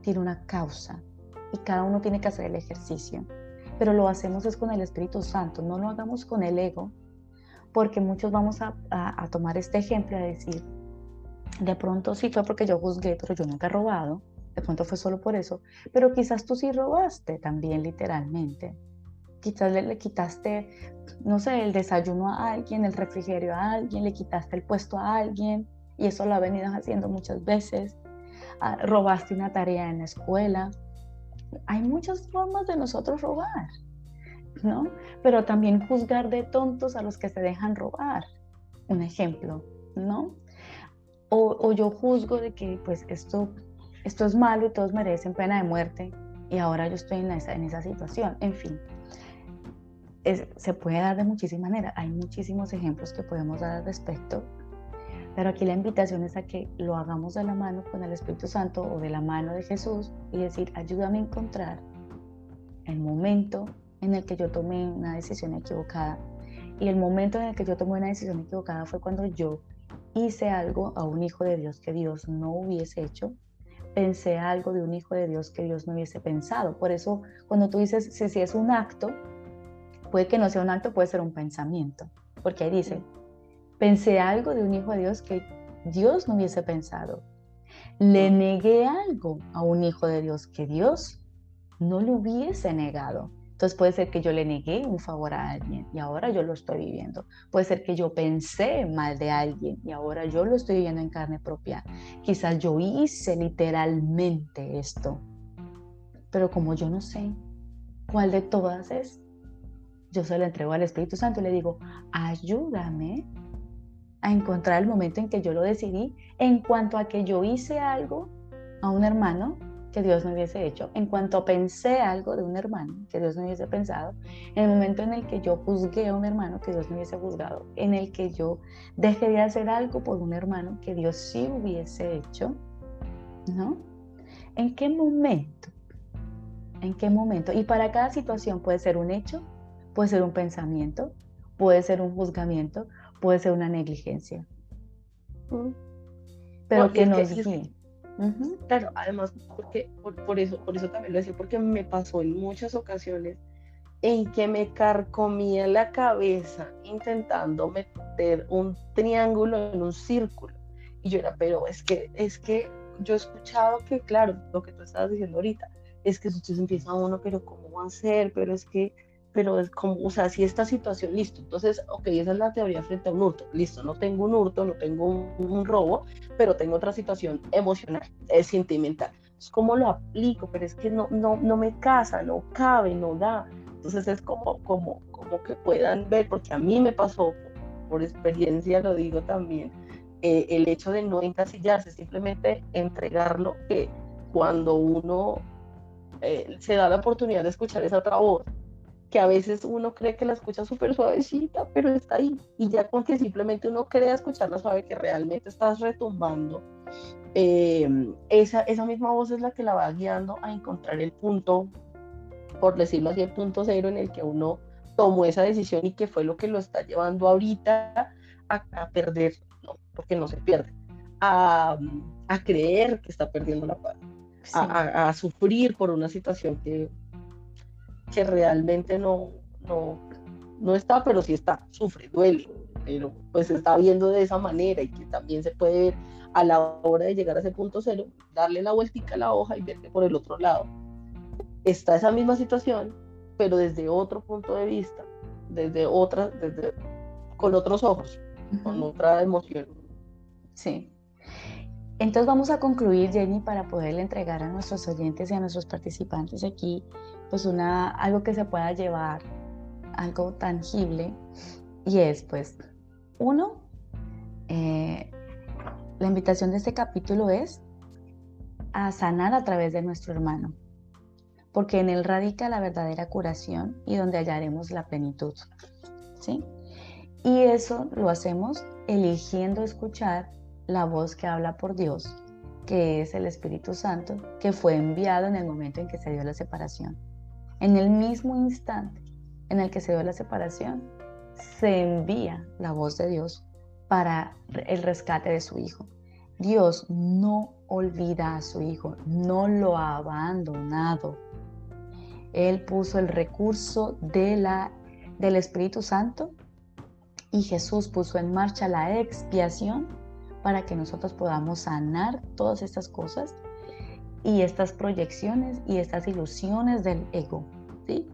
tiene una causa y cada uno tiene que hacer el ejercicio. Pero lo hacemos es con el Espíritu Santo, no lo hagamos con el ego, porque muchos vamos a, tomar este ejemplo y a decir, de pronto sí fue porque yo juzgué, pero yo nunca he robado, de pronto fue solo por eso, pero quizás tú sí robaste también literalmente. quizás le, quitaste, no sé, el desayuno a alguien, el refrigerio a alguien, le quitaste el puesto a alguien y eso lo ha venido haciendo muchas veces. Ah, robaste una tarea en la escuela. Hay muchas formas de nosotros robar, ¿no? Pero también juzgar de tontos a los que se dejan robar. Un ejemplo, ¿no? O, yo juzgo de que pues esto, esto es malo y todos merecen pena de muerte y ahora yo estoy en esa, en esa situación. En fin, se puede dar de muchísimas maneras. Hay muchísimos ejemplos que podemos dar al respecto. Pero aquí la invitación es a que lo hagamos de la mano con el Espíritu Santo o de la mano de Jesús y decir, ayúdame a encontrar el momento en el que yo tomé una decisión equivocada. Y el momento en el que yo tomé una decisión equivocada fue cuando yo hice algo a un hijo de Dios que Dios no hubiese hecho pensé algo de un hijo de Dios que Dios no hubiese pensado. Por eso, cuando tú dices, si, si es un acto, puede que no sea un acto, puede ser un pensamiento. Porque ahí dice, pensé algo de un hijo de Dios que Dios no hubiese pensado. Le negué algo a un hijo de Dios que Dios no le hubiese negado. Entonces puede ser que yo le negué un favor a alguien y ahora yo lo estoy viviendo. Puede ser que yo pensé mal de alguien y ahora yo lo estoy viviendo en carne propia. Quizás yo hice literalmente esto. Pero como yo no sé cuál de todas es, yo se lo entrego al Espíritu Santo y le digo, ayúdame a encontrar el momento en que yo lo decidí en cuanto a que yo hice algo a un hermano que Dios no hubiese hecho, en cuanto pensé algo de un hermano que Dios no hubiese pensado, en el momento en el que yo juzgué a un hermano que Dios no hubiese juzgado, en el que yo dejé de hacer algo por un hermano que Dios sí hubiese hecho, ¿no? ¿En qué momento? ¿En qué momento? Y para cada situación puede ser un hecho, puede ser un pensamiento, puede ser un juzgamiento, puede ser una negligencia. Mm. Pero que nos guíe Claro, además, porque por, eso, por eso también lo decía, porque me pasó en muchas ocasiones en que me carcomía la cabeza intentando meter un triángulo en un círculo. Y yo era, pero es que, es que yo he escuchado que, claro, lo que tú estabas diciendo ahorita, es que entonces empieza uno, pero ¿cómo va a ser? Pero es que pero es como, o sea, si esta situación, listo, entonces, ok, esa es la teoría frente a un hurto, listo, no tengo un hurto, no tengo un, robo, pero tengo otra situación emocional, es sentimental. Es como lo aplico, pero es que no, no, no me casa, no cabe, no da. Entonces es como, como, como que puedan ver, porque a mí me pasó, por experiencia lo digo también, eh, el hecho de no encasillarse, simplemente entregarlo, que cuando uno eh, se da la oportunidad de escuchar esa otra voz, que a veces uno cree que la escucha súper suavecita, pero está ahí. Y ya con que simplemente uno crea escucharla suave, que realmente estás retumbando, eh, esa, esa misma voz es la que la va guiando a encontrar el punto, por decirlo así, el punto cero en el que uno tomó esa decisión y que fue lo que lo está llevando ahorita a, perder, no, porque no se pierde, a, a, creer que está perdiendo la paz, a, a, sufrir por una situación que que realmente no, no, no está, pero sí está, sufre, duele, pero pues se está viendo de esa manera y que también se puede ver a la hora de llegar a ese punto cero, darle la vueltica a la hoja y verle por el otro lado. Está esa misma situación, pero desde otro punto de vista, desde otra, desde, con otros ojos, con otra emoción. Sí. Entonces vamos a concluir, Jenny, para poderle entregar a nuestros oyentes y a nuestros participantes aquí pues una, algo que se pueda llevar, algo tangible, y es pues, uno, eh, la invitación de este capítulo es a sanar a través de nuestro hermano, porque en él radica la verdadera curación y donde hallaremos la plenitud. ¿sí? Y eso lo hacemos eligiendo escuchar la voz que habla por Dios, que es el Espíritu Santo, que fue enviado en el momento en que se dio la separación. En el mismo instante en el que se dio la separación, se envía la voz de Dios para el rescate de su hijo. Dios no olvida a su hijo, no lo ha abandonado. Él puso el recurso de la, del Espíritu Santo y Jesús puso en marcha la expiación para que nosotros podamos sanar todas estas cosas y estas proyecciones y estas ilusiones del ego, ¿sí?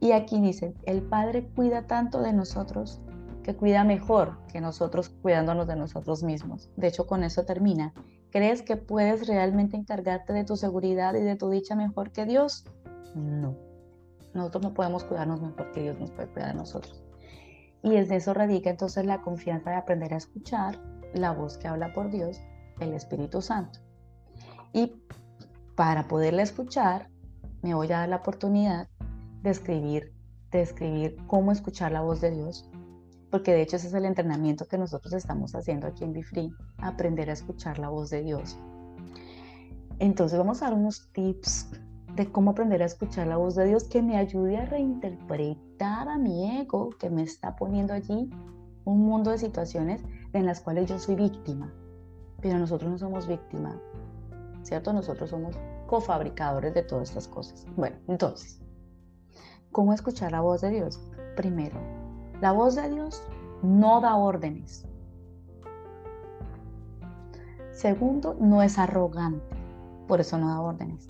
Y aquí dice, el Padre cuida tanto de nosotros que cuida mejor que nosotros cuidándonos de nosotros mismos. De hecho, con eso termina. ¿Crees que puedes realmente encargarte de tu seguridad y de tu dicha mejor que Dios? No. Nosotros no podemos cuidarnos mejor que Dios nos puede cuidar de nosotros. Y es de eso radica entonces la confianza de aprender a escuchar la voz que habla por Dios, el Espíritu Santo. Y para poderla escuchar, me voy a dar la oportunidad de escribir, de escribir cómo escuchar la voz de Dios, porque de hecho ese es el entrenamiento que nosotros estamos haciendo aquí en BeFree, aprender a escuchar la voz de Dios. Entonces vamos a dar unos tips de cómo aprender a escuchar la voz de Dios que me ayude a reinterpretar a mi ego que me está poniendo allí un mundo de situaciones en las cuales yo soy víctima. Pero nosotros no somos víctima, ¿cierto? Nosotros somos cofabricadores de todas estas cosas. Bueno, entonces, ¿cómo escuchar la voz de Dios? Primero, la voz de Dios no da órdenes. Segundo, no es arrogante, por eso no da órdenes.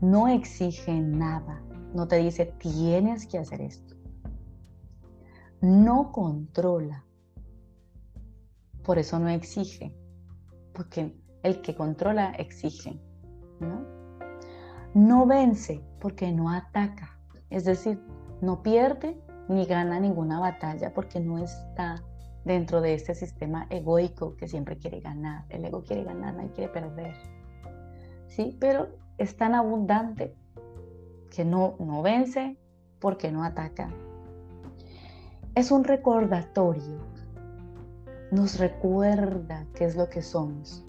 No exige nada, no te dice tienes que hacer esto. No controla, por eso no exige, porque el que controla exige. ¿no? vence porque no ataca, es decir, no pierde ni gana ninguna batalla porque no está dentro de este sistema egoico que siempre quiere ganar. El ego quiere ganar, no quiere perder. ¿Sí? Pero es tan abundante que no, no vence porque no ataca. Es un recordatorio. Nos recuerda qué es lo que somos.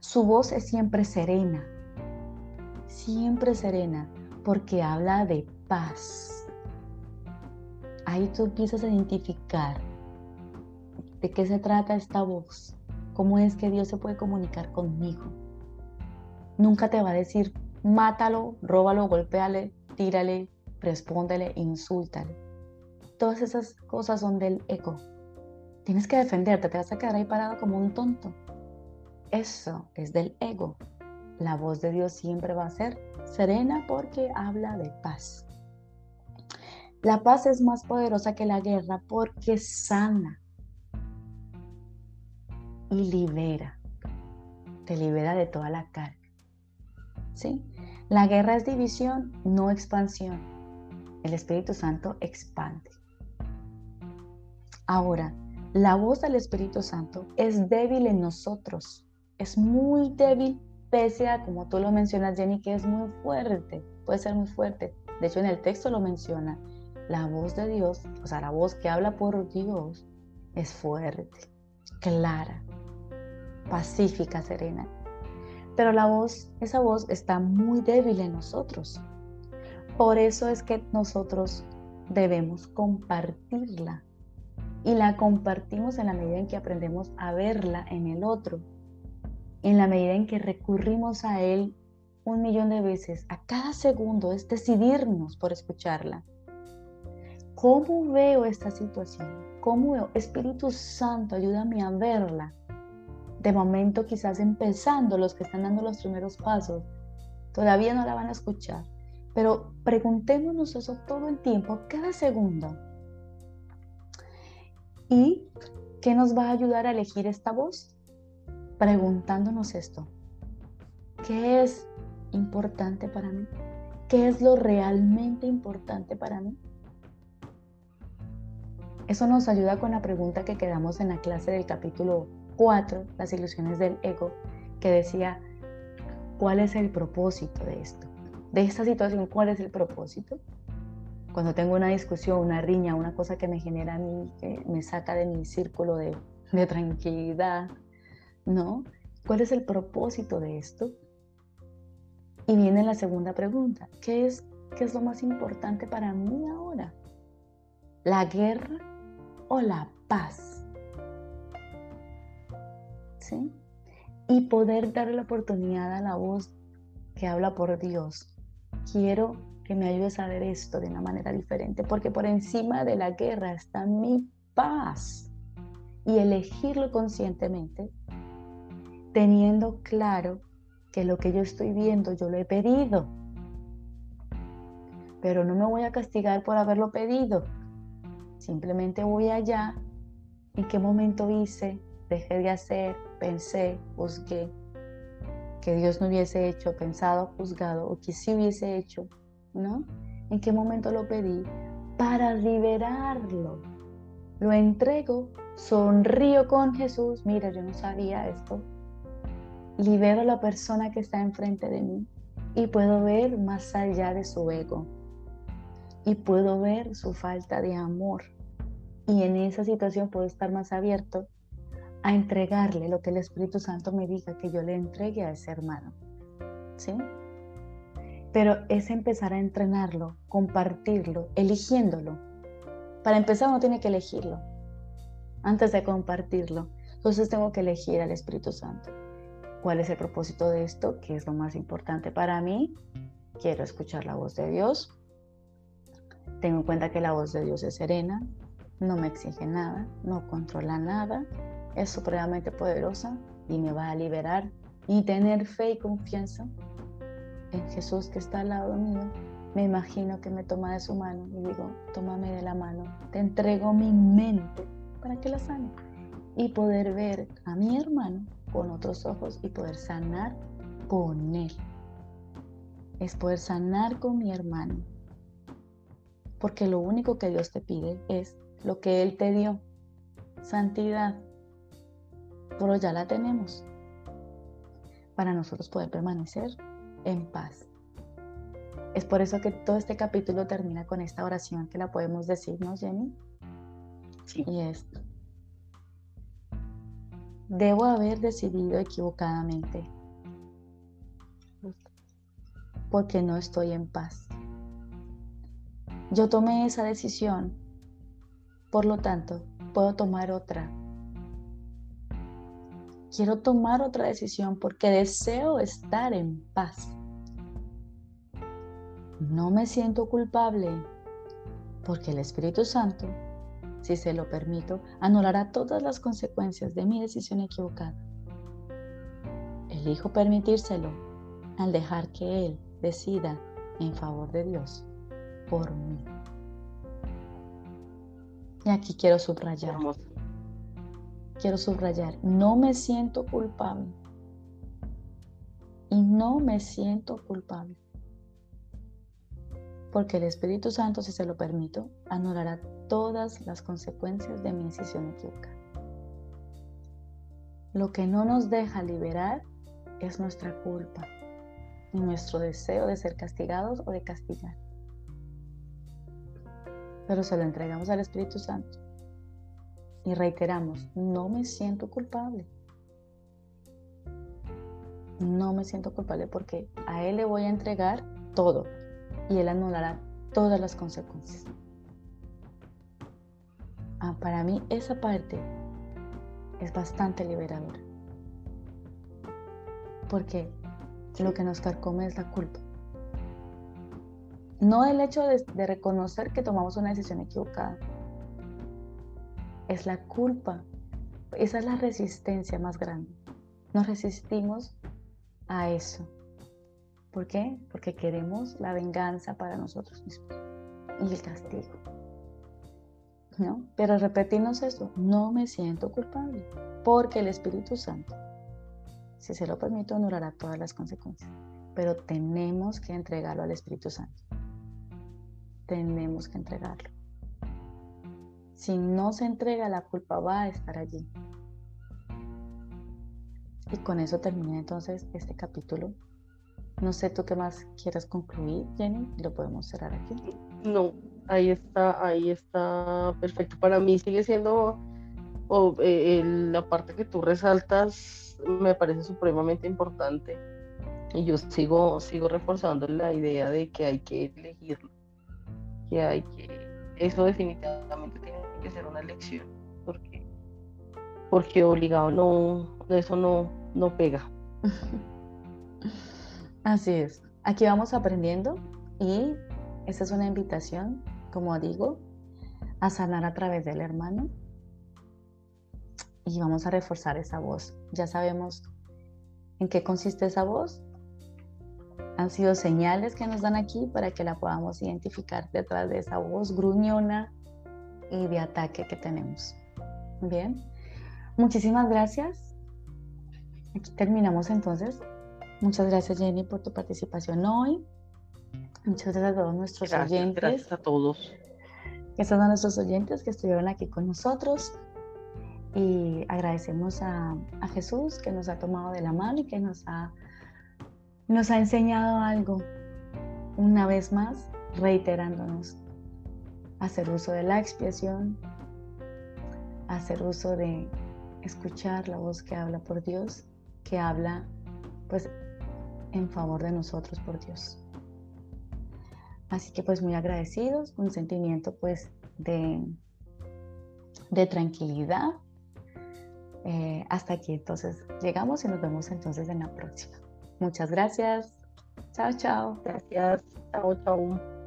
Su voz es siempre serena, siempre serena, porque habla de paz. Ahí tú empiezas a identificar de qué se trata esta voz, cómo es que Dios se puede comunicar conmigo. Nunca te va a decir, mátalo, róbalo, golpéale, tírale, respóndele, insúltale. Todas esas cosas son del ego. Tienes que defenderte, te vas a quedar ahí parado como un tonto. Eso es del ego. La voz de Dios siempre va a ser serena porque habla de paz. La paz es más poderosa que la guerra porque sana y libera. Te libera de toda la carga. ¿Sí? La guerra es división, no expansión. El Espíritu Santo expande. Ahora, la voz del Espíritu Santo es débil en nosotros. Es muy débil pese a, como tú lo mencionas, Jenny, que es muy fuerte, puede ser muy fuerte. De hecho, en el texto lo menciona. La voz de Dios, o sea, la voz que habla por Dios, es fuerte, clara, pacífica, serena. Pero la voz, esa voz está muy débil en nosotros. Por eso es que nosotros debemos compartirla. Y la compartimos en la medida en que aprendemos a verla en el otro en la medida en que recurrimos a Él un millón de veces, a cada segundo, es decidirnos por escucharla. ¿Cómo veo esta situación? ¿Cómo veo? Espíritu Santo, ayúdame a verla. De momento, quizás empezando los que están dando los primeros pasos, todavía no la van a escuchar. Pero preguntémonos eso todo el tiempo, cada segundo. ¿Y qué nos va a ayudar a elegir esta voz? Preguntándonos esto. ¿Qué es importante para mí? ¿Qué es lo realmente importante para mí? Eso nos ayuda con la pregunta que quedamos en la clase del capítulo 4, las ilusiones del ego, que decía, ¿cuál es el propósito de esto? De esta situación, ¿cuál es el propósito? Cuando tengo una discusión, una riña, una cosa que me genera a mí, que me saca de mi círculo de, de tranquilidad, ¿no? ¿Cuál es el propósito de esto? Y viene la segunda pregunta, ¿qué es, qué es lo más importante para mí ahora? ¿La guerra o la paz? ¿Sí? Y poder darle la oportunidad a la voz que habla por Dios. Quiero que me ayudes a ver esto de una manera diferente, porque por encima de la guerra está mi paz. Y elegirlo conscientemente teniendo claro que lo que yo estoy viendo yo lo he pedido. pero no me voy a castigar por haberlo pedido. Simplemente voy allá. ¿En qué momento hice? Dejé de hacer, pensé, juzgué. Que Dios no hubiese hecho, pensado, juzgado, o que sí hubiese hecho, ¿no? ¿En qué momento lo pedí? Para liberarlo. Lo entrego, sonrío con Jesús. Mira, yo no sabía esto. Libero a la persona que está enfrente de mí y puedo ver más allá de su ego y puedo ver su falta de amor. Y en esa situación puedo estar más abierto a entregarle lo que el Espíritu Santo me diga que yo le entregue a ese hermano. ¿Sí? Pero es empezar a entrenarlo, compartirlo, eligiéndolo. Para empezar uno tiene que elegirlo antes de compartirlo. Entonces tengo que elegir al Espíritu Santo. ¿Cuál es el propósito de esto? ¿Qué es lo más importante para mí? Quiero escuchar la voz de Dios, tengo en cuenta que la voz de Dios es serena, no me exige nada, no controla nada, es supremamente poderosa y me va a liberar. Y tener fe y confianza en Jesús que está al lado mío, me imagino que me toma de su mano y digo, tómame de la mano, te entrego mi mente para que la sane. Y poder ver a mi hermano con otros ojos y poder sanar con él. Es poder sanar con mi hermano porque lo único que Dios te pide es lo que Él te dio, santidad, pero ya la tenemos para nosotros poder permanecer en paz. Es por eso que todo este capítulo termina con esta oración que la podemos decir, ¿no, Jenny? Sí. Y es, debo haber decidido equivocadamente porque no estoy en paz. Yo tomé esa decisión, por lo tanto, puedo tomar otra. Quiero tomar otra decisión porque deseo estar en paz. No me siento culpable porque el Espíritu Santo, si se lo permito, anulará todas las consecuencias de mi decisión equivocada. Elijo permitírselo al dejar que Él decida en favor de Dios por mí. Y aquí quiero subrayar. Quiero subrayar, no me siento culpable. Y no me siento culpable. Porque el Espíritu Santo, si se lo permito, anulará todas las consecuencias de mi decisión equivocada. Lo que no nos deja liberar es nuestra culpa y nuestro deseo de ser castigados o de castigar pero se lo entregamos al Espíritu Santo. Y reiteramos, no me siento culpable. No me siento culpable porque a Él le voy a entregar todo y Él anulará todas las consecuencias. Ah, para mí esa parte es bastante liberadora. Porque lo que nos carcome es la culpa. No el hecho de, reconocer que tomamos una decisión equivocada. Es la culpa. Esa es la resistencia más grande. Nos resistimos a eso. ¿Por qué? Porque queremos la venganza para nosotros mismos y el castigo. ¿No? Pero repetirnos eso, no me siento culpable, porque el Espíritu Santo, si se lo permito, anulará todas las consecuencias. Pero tenemos que entregarlo al Espíritu Santo tenemos que entregarlo. Si no se entrega, la culpa va a estar allí. Y con eso termina entonces este capítulo. No sé tú qué más quieras concluir, Jenny, lo podemos cerrar aquí. No, ahí está, ahí está perfecto. Para mí sigue siendo eh, la parte que tú resaltas, me parece supremamente importante. Y yo sigo, sigo reforzando la idea de que hay que elegirlo que hay que, eso definitivamente tiene que ser una lección, porque, porque obligado no, eso no, no pega. Así es. Aquí vamos aprendiendo y esta es una invitación, como digo, a sanar a través del hermano y vamos a reforzar esa voz. Ya sabemos en qué consiste esa voz. han sido señales que nos dan aquí para que la podamos identificar detrás de esa voz gruñona y de ataque que tenemos. Bien, muchísimas gracias. Aquí terminamos entonces. Muchas gracias Jenny por tu participación hoy. Muchas gracias a todos nuestros oyentes. Gracias a todos. Gracias a nuestros oyentes que estuvieron aquí con nosotros. Y agradecemos a, a Jesús que nos ha tomado de la mano y que nos ha nos ha enseñado algo, una vez más, reiterándonos, hacer uso de la expiación, hacer uso de escuchar la voz que habla por Dios, que habla pues en favor de nosotros por Dios. Así que pues muy agradecidos, un sentimiento pues de, de tranquilidad. Eh, hasta aquí entonces llegamos y nos vemos entonces en la próxima. Muchas gracias. Chao, chao. Gracias. Chao, chao.